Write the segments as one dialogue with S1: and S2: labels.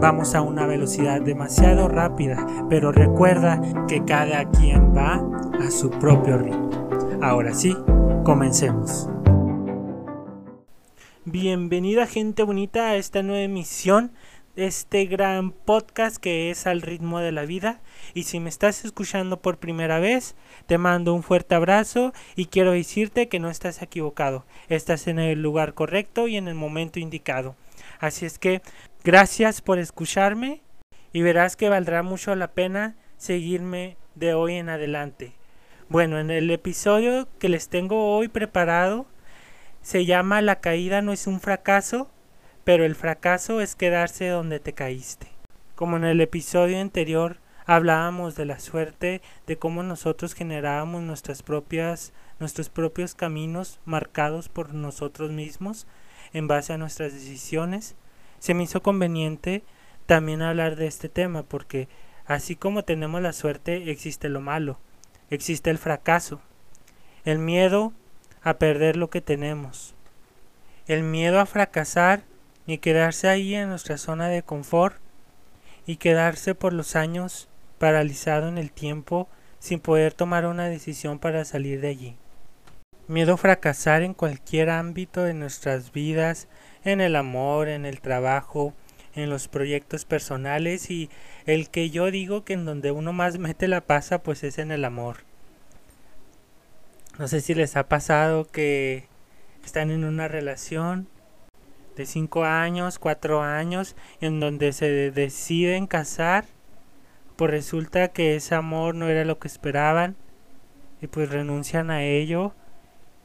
S1: Vamos a una velocidad demasiado rápida, pero recuerda que cada quien va a su propio ritmo. Ahora sí, comencemos. Bienvenida gente bonita a esta nueva emisión este gran podcast que es Al ritmo de la vida. Y si me estás escuchando por primera vez, te mando un fuerte abrazo y quiero decirte que no estás equivocado. Estás en el lugar correcto y en el momento indicado. Así es que gracias por escucharme y verás que valdrá mucho la pena seguirme de hoy en adelante. Bueno, en el episodio que les tengo hoy preparado, se llama La caída no es un fracaso, pero el fracaso es quedarse donde te caíste. Como en el episodio anterior hablábamos de la suerte, de cómo nosotros generábamos nuestras propias, nuestros propios caminos marcados por nosotros mismos en base a nuestras decisiones, se me hizo conveniente también hablar de este tema porque así como tenemos la suerte existe lo malo, existe el fracaso. El miedo a perder lo que tenemos. El miedo a fracasar y quedarse ahí en nuestra zona de confort y quedarse por los años paralizado en el tiempo sin poder tomar una decisión para salir de allí. Miedo a fracasar en cualquier ámbito de nuestras vidas, en el amor, en el trabajo, en los proyectos personales y el que yo digo que en donde uno más mete la pasa pues es en el amor. No sé si les ha pasado que están en una relación de 5 años, 4 años, en donde se deciden casar, pues resulta que ese amor no era lo que esperaban y pues renuncian a ello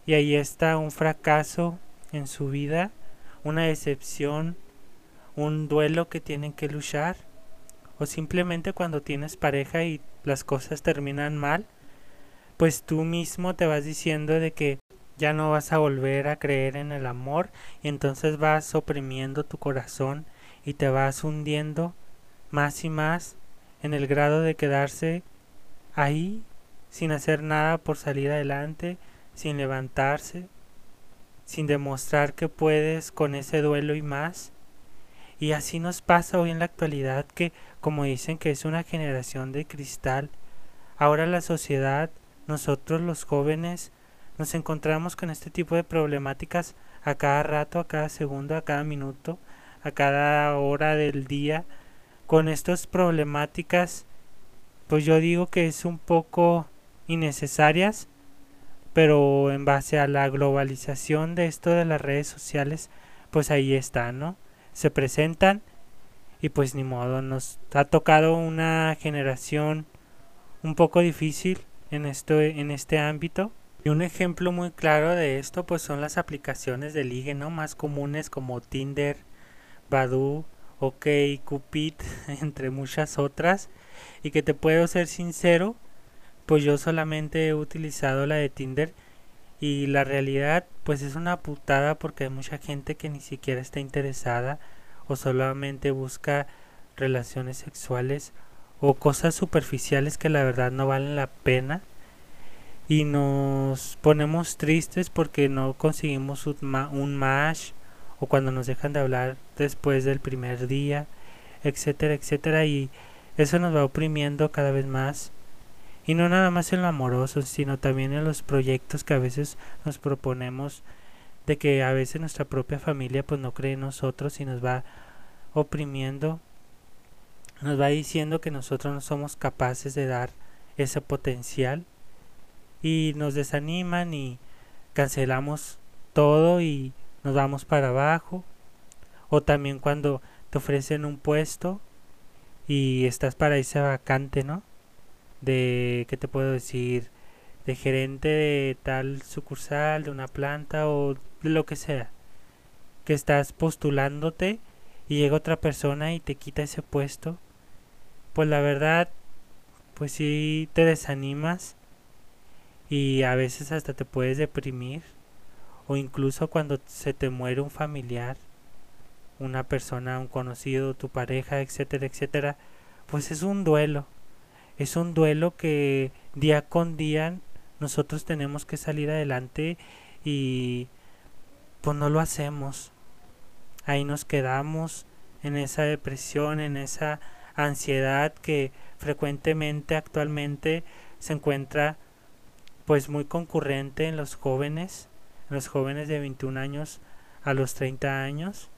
S1: y ahí está un fracaso en su vida, una decepción, un duelo que tienen que luchar o simplemente cuando tienes pareja y las cosas terminan mal pues tú mismo te vas diciendo de que ya no vas a volver a creer en el amor y entonces vas oprimiendo tu corazón y te vas hundiendo más y más en el grado de quedarse ahí sin hacer nada por salir adelante, sin levantarse, sin demostrar que puedes con ese duelo y más. Y así nos pasa hoy en la actualidad que, como dicen que es una generación de cristal, ahora la sociedad nosotros los jóvenes nos encontramos con este tipo de problemáticas a cada rato, a cada segundo, a cada minuto, a cada hora del día. Con estas problemáticas, pues yo digo que es un poco innecesarias, pero en base a la globalización de esto de las redes sociales, pues ahí están, ¿no? Se presentan y pues ni modo, nos ha tocado una generación un poco difícil en, esto, en este ámbito. Y un ejemplo muy claro de esto pues son las aplicaciones de ligue ¿no? más comunes como Tinder, Badoo, OK, Cupid, entre muchas otras. Y que te puedo ser sincero, pues yo solamente he utilizado la de Tinder y la realidad pues es una putada porque hay mucha gente que ni siquiera está interesada o solamente busca relaciones sexuales o cosas superficiales que la verdad no valen la pena. Y nos ponemos tristes porque no conseguimos un, match o cuando nos dejan de hablar después del primer día, etcétera, etcétera. Y eso nos va oprimiendo cada vez más y no nada más en lo amoroso, sino también en los proyectos que a veces nos proponemos de que a veces nuestra propia familia pues no cree en nosotros y nos va oprimiendo nos va diciendo que nosotros no somos capaces de dar ese potencial y nos desaniman y cancelamos todo y nos vamos para abajo o también cuando te ofrecen un puesto y estás para ese vacante, ¿no? De, ¿qué te puedo decir? De gerente de tal sucursal, de una planta o de lo que sea. Que estás postulándote y llega otra persona y te quita ese puesto pues la verdad, pues sí te desanimas y a veces hasta te puedes deprimir o incluso cuando se te muere un familiar, una persona, un conocido, tu pareja, etcétera, etcétera, pues es un duelo. Es un duelo que día con día nosotros tenemos que salir adelante y pues no lo hacemos. Ahí nos quedamos en esa depresión, en esa ansiedad que frecuentemente actualmente se encuentra pues muy concurrente en los jóvenes, en los jóvenes de 21 años a los 30 años.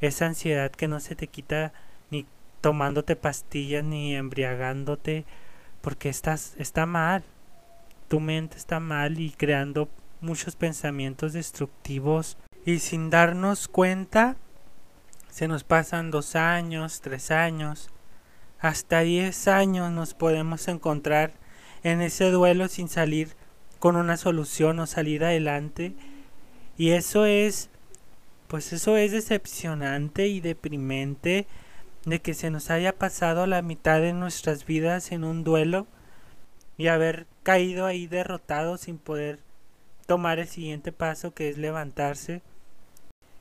S1: Esa ansiedad que no se te quita ni tomándote pastillas ni embriagándote porque estás está mal. Tu mente está mal y creando muchos pensamientos destructivos y sin darnos cuenta se nos pasan dos años, tres años, hasta diez años nos podemos encontrar en ese duelo sin salir con una solución o salir adelante y eso es pues eso es decepcionante y deprimente de que se nos haya pasado la mitad de nuestras vidas en un duelo y haber caído ahí derrotado sin poder tomar el siguiente paso que es levantarse.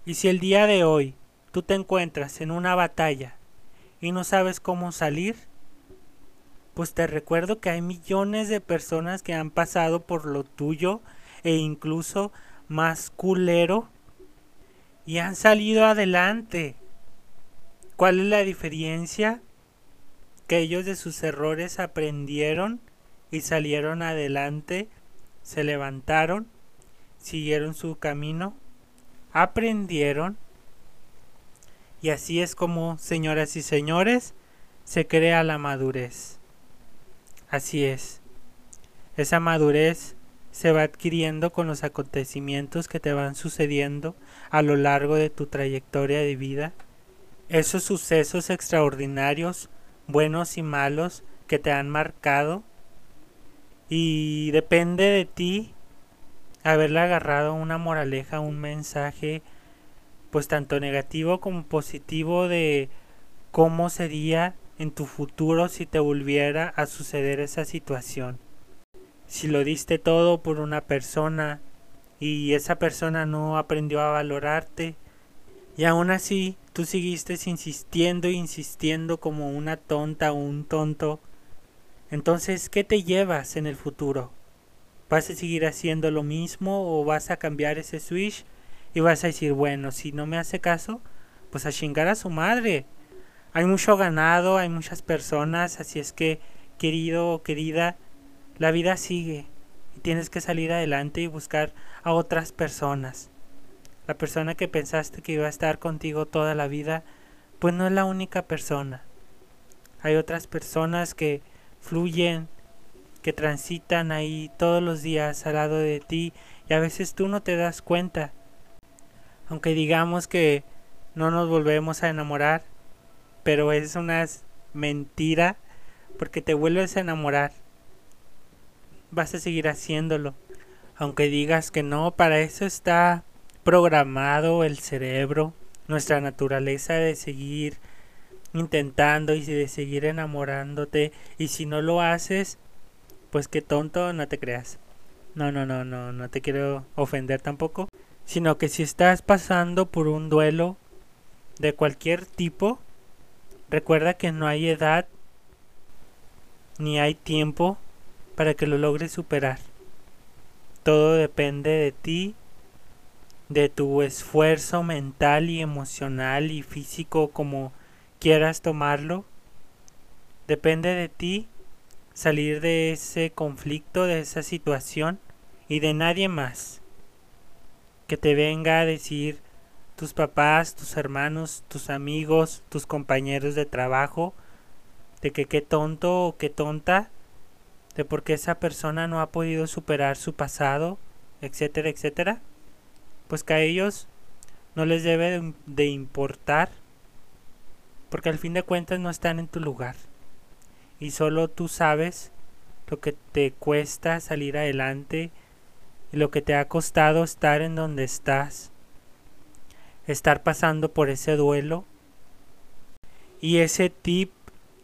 S1: Y si el día de hoy tú te encuentras en una batalla y no sabes cómo salir, pues te recuerdo que hay millones de personas que han pasado por lo tuyo e incluso más culero y han salido adelante. ¿Cuál es la diferencia? Que ellos de sus errores aprendieron y salieron adelante, se levantaron siguieron su camino, aprendieron y así es como, señoras y señores, se crea la madurez. Así es. Esa madurez se va adquiriendo con los acontecimientos que te van sucediendo a lo largo de tu trayectoria de vida. Esos sucesos extraordinarios, buenos y malos, que te han marcado. Y depende de ti haberle agarrado una moraleja, un mensaje, pues tanto negativo como positivo de cómo sería en tu futuro si te volviera a suceder esa situación. Si lo diste todo por una persona y esa persona no aprendió a valorarte y aún así tú seguiste insistiendo insistiendo como una tonta o un tonto, entonces ¿qué te llevas en el futuro? ¿Vas a seguir haciendo lo mismo o vas a cambiar ese switch y vas a decir, bueno, si no me hace caso, pues a chingar a su madre? Hay mucho ganado, hay muchas personas, así es que, querido o querida, la vida sigue y tienes que salir adelante y buscar a otras personas. La persona que pensaste que iba a estar contigo toda la vida, pues no es la única persona. Hay otras personas que fluyen que transitan ahí todos los días al lado de ti y a veces tú no te das cuenta. Aunque digamos que no nos volvemos a enamorar, pero es una mentira porque te vuelves a enamorar. Vas a seguir haciéndolo. Aunque digas que no, para eso está programado el cerebro, nuestra naturaleza de seguir intentando y de seguir enamorándote. Y si no lo haces, pues qué tonto, no te creas. No, no, no, no, no te quiero ofender tampoco. Sino que si estás pasando por un duelo de cualquier tipo, recuerda que no hay edad ni hay tiempo para que lo logres superar. Todo depende de ti, de tu esfuerzo mental y emocional y físico como quieras tomarlo. Depende de ti salir de ese conflicto, de esa situación y de nadie más. Que te venga a decir tus papás, tus hermanos, tus amigos, tus compañeros de trabajo, de que qué tonto o qué tonta, de por qué esa persona no ha podido superar su pasado, etcétera, etcétera, pues que a ellos no les debe de importar, porque al fin de cuentas no están en tu lugar y solo tú sabes lo que te cuesta salir adelante y lo que te ha costado estar en donde estás, estar pasando por ese duelo. Y ese tip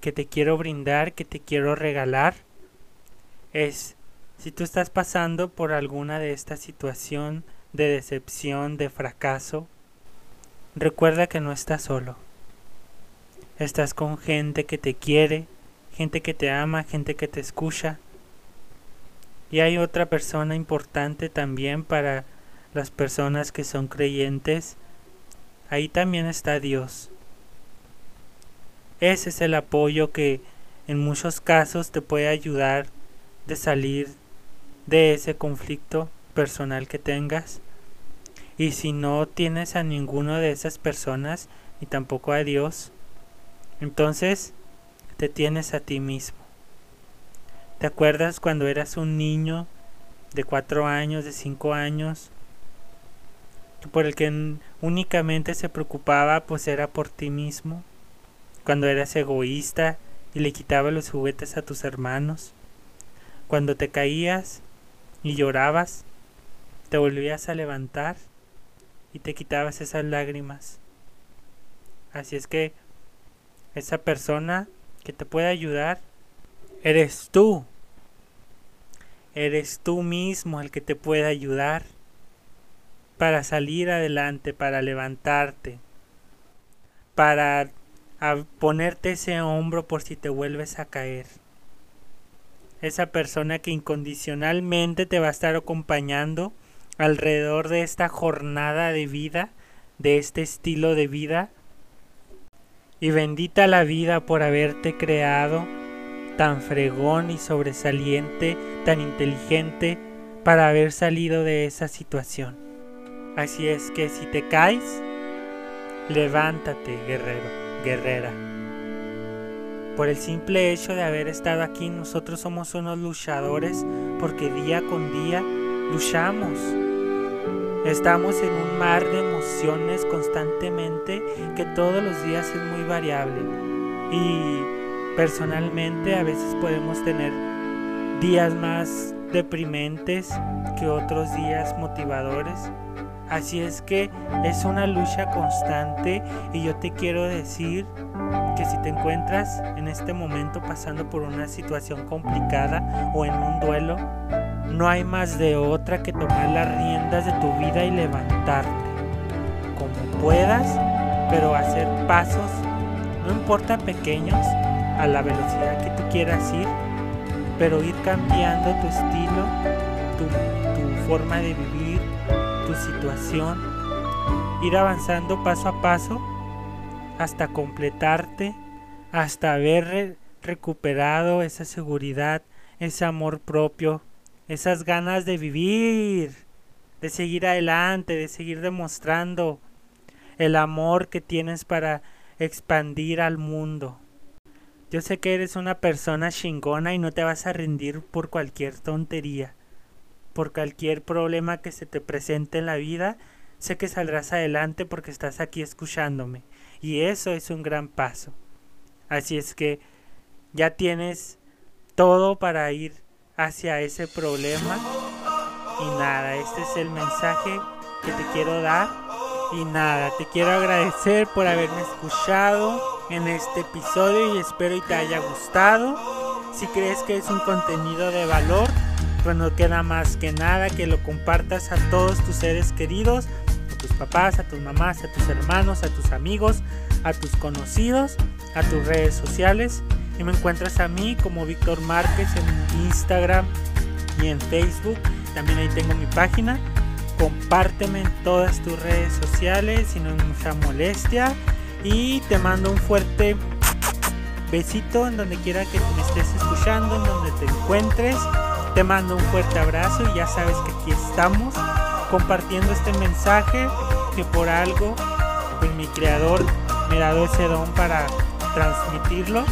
S1: que te quiero brindar, que te quiero regalar, es si tú estás pasando por alguna de esta situación de decepción, de fracaso, recuerda que no estás solo. Estás con gente que te quiere, gente que te ama, gente que te escucha. Y hay otra persona importante también para las personas que son creyentes. Ahí también está Dios. Ese es el apoyo que en muchos casos te puede ayudar de salir de ese conflicto personal que tengas. Y si no tienes a ninguno de esas personas, ni tampoco a Dios, entonces te tienes a ti mismo. ¿Te acuerdas cuando eras un niño de cuatro años, de cinco años, por el que únicamente se preocupaba pues era por ti mismo? Cuando eras egoísta y le quitabas los juguetes a tus hermanos. Cuando te caías y llorabas, te volvías a levantar y te quitabas esas lágrimas. Así es que esa persona que te puede ayudar eres tú. Eres tú mismo el que te puede ayudar para salir adelante, para levantarte, para ponerte ese hombro por si te vuelves a caer. Esa persona que incondicionalmente te va a estar acompañando alrededor de esta jornada de vida, de este estilo de vida. Y bendita la vida por haberte creado tan fregón y sobresaliente, tan inteligente para haber salido de esa situación. Así es que si te caes, levántate, guerrero, guerrera. Por el simple hecho de haber estado aquí, nosotros somos unos luchadores porque día con día luchamos. Estamos en un mar de emociones constantemente que todos los días es muy variable. Y personalmente a veces podemos tener días más deprimentes que otros días motivadores. Así es que es una lucha constante y yo te quiero decir que si te encuentras en este momento pasando por una situación complicada o en un duelo, no hay más de otra que tomar las riendas de tu vida y levantarte. Como puedas, pero hacer pasos, no importa pequeños, a la velocidad que tú quieras ir, pero ir cambiando tu estilo, tu, tu forma de vivir, tu situación, ir avanzando paso a paso hasta completarte, hasta haber recuperado esa seguridad, ese amor propio, esas ganas de vivir, de seguir adelante, de seguir demostrando el amor que tienes para expandir al mundo. Yo sé que eres una persona chingona y no te vas a rendir por cualquier tontería, por cualquier problema que se te presente en la vida. Sé que saldrás adelante porque estás aquí escuchándome y eso es un gran paso. Así es que ya tienes todo para ir hacia ese problema. Y nada, este es el mensaje que te quiero dar. Y nada, te quiero agradecer por haberme escuchado en este episodio y espero y te haya gustado. Si crees que es un contenido de valor, pues no queda más que nada que lo compartas a todos tus seres queridos, a tus papás, a tus mamás, a tus hermanos, a tus amigos, a tus conocidos, a tus redes sociales y me encuentras a mí como Víctor Márquez en Instagram y en Facebook. También ahí tengo mi página. Compárteme en todas tus redes sociales si no es mucha molestia. Y te mando un fuerte besito en donde quiera que me estés escuchando, en donde te encuentres. Te mando un fuerte abrazo y ya sabes que aquí estamos compartiendo este mensaje que por algo pues mi creador me ha dado ese don para transmitirlo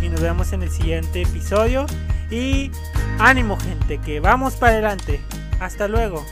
S1: y nos vemos en el siguiente episodio. Y ánimo gente, que vamos para adelante. Hasta luego.